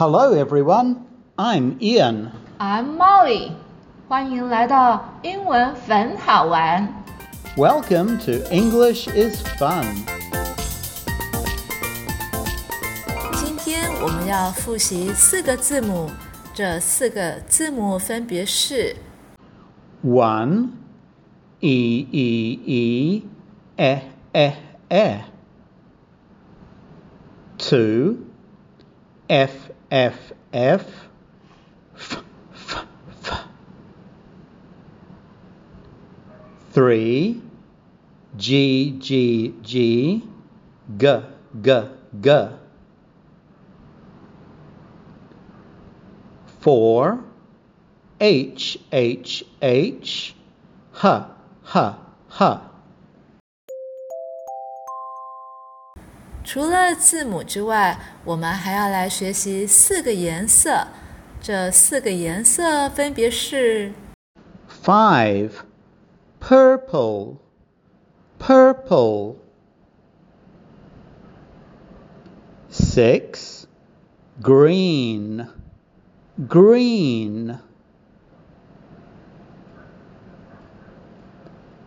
Hello, everyone. I'm Ian. I'm Molly，欢迎来到英文很好玩。 Welcome to English is Fun. 今天我们要复习四个字母，这四个字母分别是 One, E E E, E E E. Two, F F F, F F F. Three, G G G, G G G. Four, H H. H, H. H. H. 除了字母之外，我们还要来学习四个颜色。这四个颜色分别是 Five, purple, purple. Six, green, green.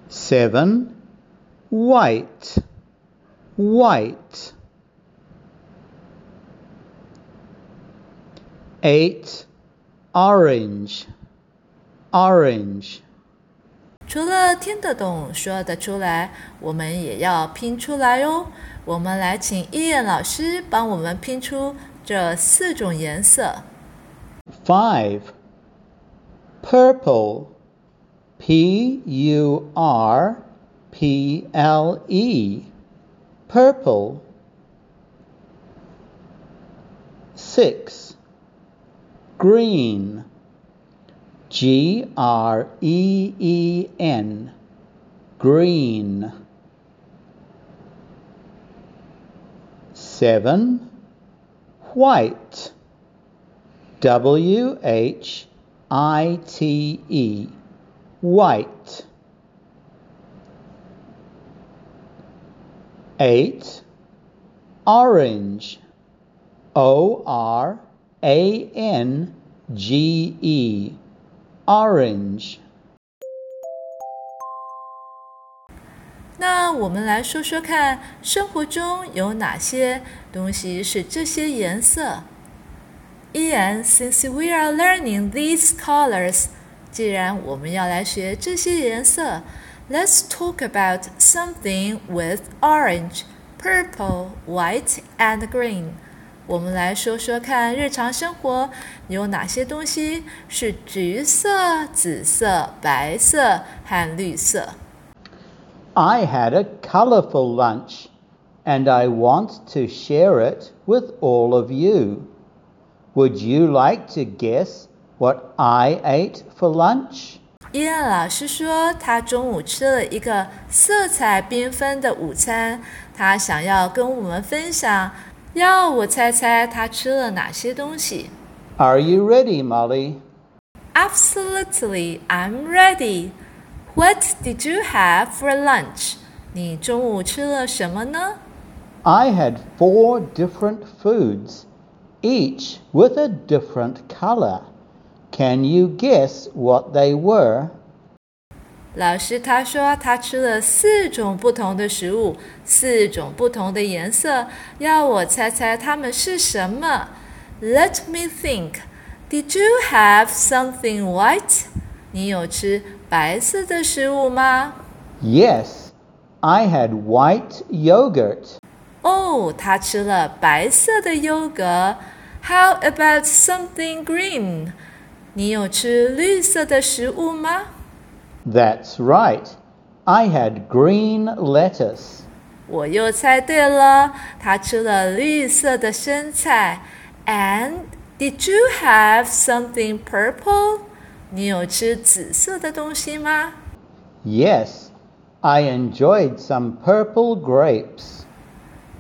Seven, white, white. Eight, orange, orange. 除了听得懂、说得出来，我们也要拼出来哦。我们来请伊燕老师帮我们拼出这四种颜色。 Five. Purple. P U R P L E. Purple. Six. Green. G R E E N. Green. Seven. White. W H I T E. White. Eight. Orange. O R A N G E. Orange. 那我们来说说看，生活中有哪些东西是这些颜色？Ian, since we are learning these colors，既然我们要来学这些颜色，Let's talk about something with orange, purple, white, and green。 我们来说说看，日常生活有哪些东西是橘色、紫色、白色和绿色？I had a colorful lunch and I want to share it with all of you. Would you like to guess what I ate for lunch? 伊恩老师说，他中午吃了一个色彩缤纷的午餐，他想要跟我们分享。要我猜猜他吃了哪些东西 Are you ready, Molly? ？Absolutely, I'm ready. What did you have for lunch? 你中午吃了什么呢？ I had four different foods, each with a different color. Can you guess what they were? 老师他说他吃了四种不同的食物，四种不同的颜色，要我猜猜它们是什么？Let me think. Did you have something white? 你有吃白色的食物吗？Yes, I had white yogurt. 哦，他吃了白色的优格。How about something green? 你有吃绿色的食物吗？That's right. I had green lettuce. 我又猜对了，他吃了绿色的生菜。And did you have something purple？你有吃紫色的东西吗？ Yes, I enjoyed some purple grapes.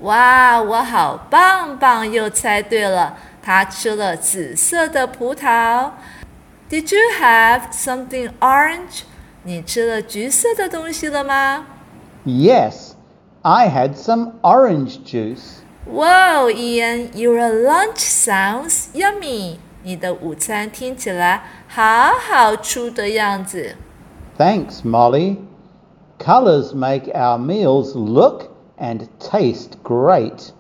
哇，我好棒棒，又猜对了，他吃了紫色的葡萄。Did you have something orange？ 你吃了橘色的东西了吗？ Yes, I had some orange juice. Wow, Ian, your lunch sounds yummy. 你的午餐听起来好好吃的样子。 Thanks, Molly. Colours make our meals look and taste great.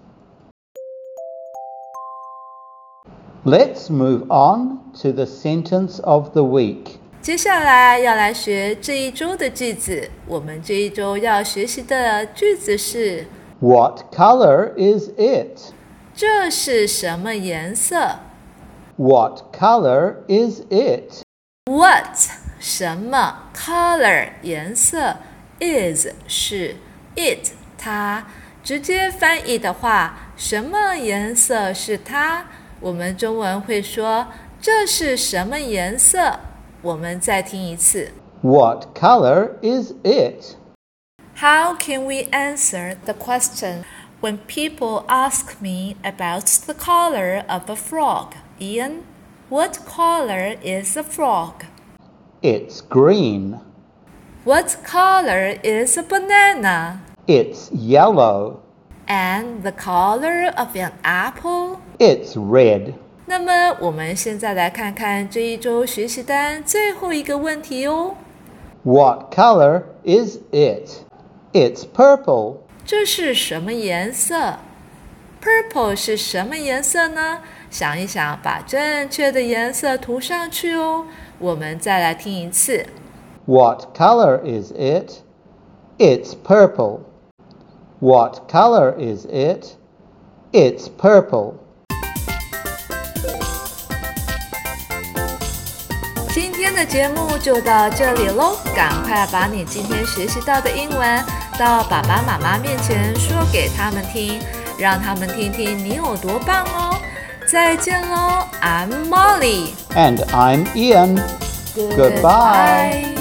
Let's move on to the sentence of the week. 接下来要来学这一周的句子。我们这一周要学习的句子是：What colour is it? 这是什么颜色 What colour is it?？What 什么 color 颜色 is 是 it 它。直接翻译的话，什么颜色是它？我们中文会说这是什么颜色？我们再听一次。 What colour is it? How can we answer the question when people ask me about the color of a frog? Ian, what color is a frog? It's green. What color is a banana? It's yellow. And the color of an apple? It's red. 那么我们现在来看看这一周学习单最后一个问题哦。What colour is it? It's purple. 这是什么颜色？Purple 是什么颜色呢？想一想，把正确的颜色涂上去哦。我们再来听一次。What colour is it? It's purple. What colour is it? It's purple. 的节目就到这里喽，赶快把你今天学习到的英文到爸爸妈妈面前说给他们听，让他们听听你有多棒哦。再见喽，I'm Molly。And I'm Ian. Goodbye.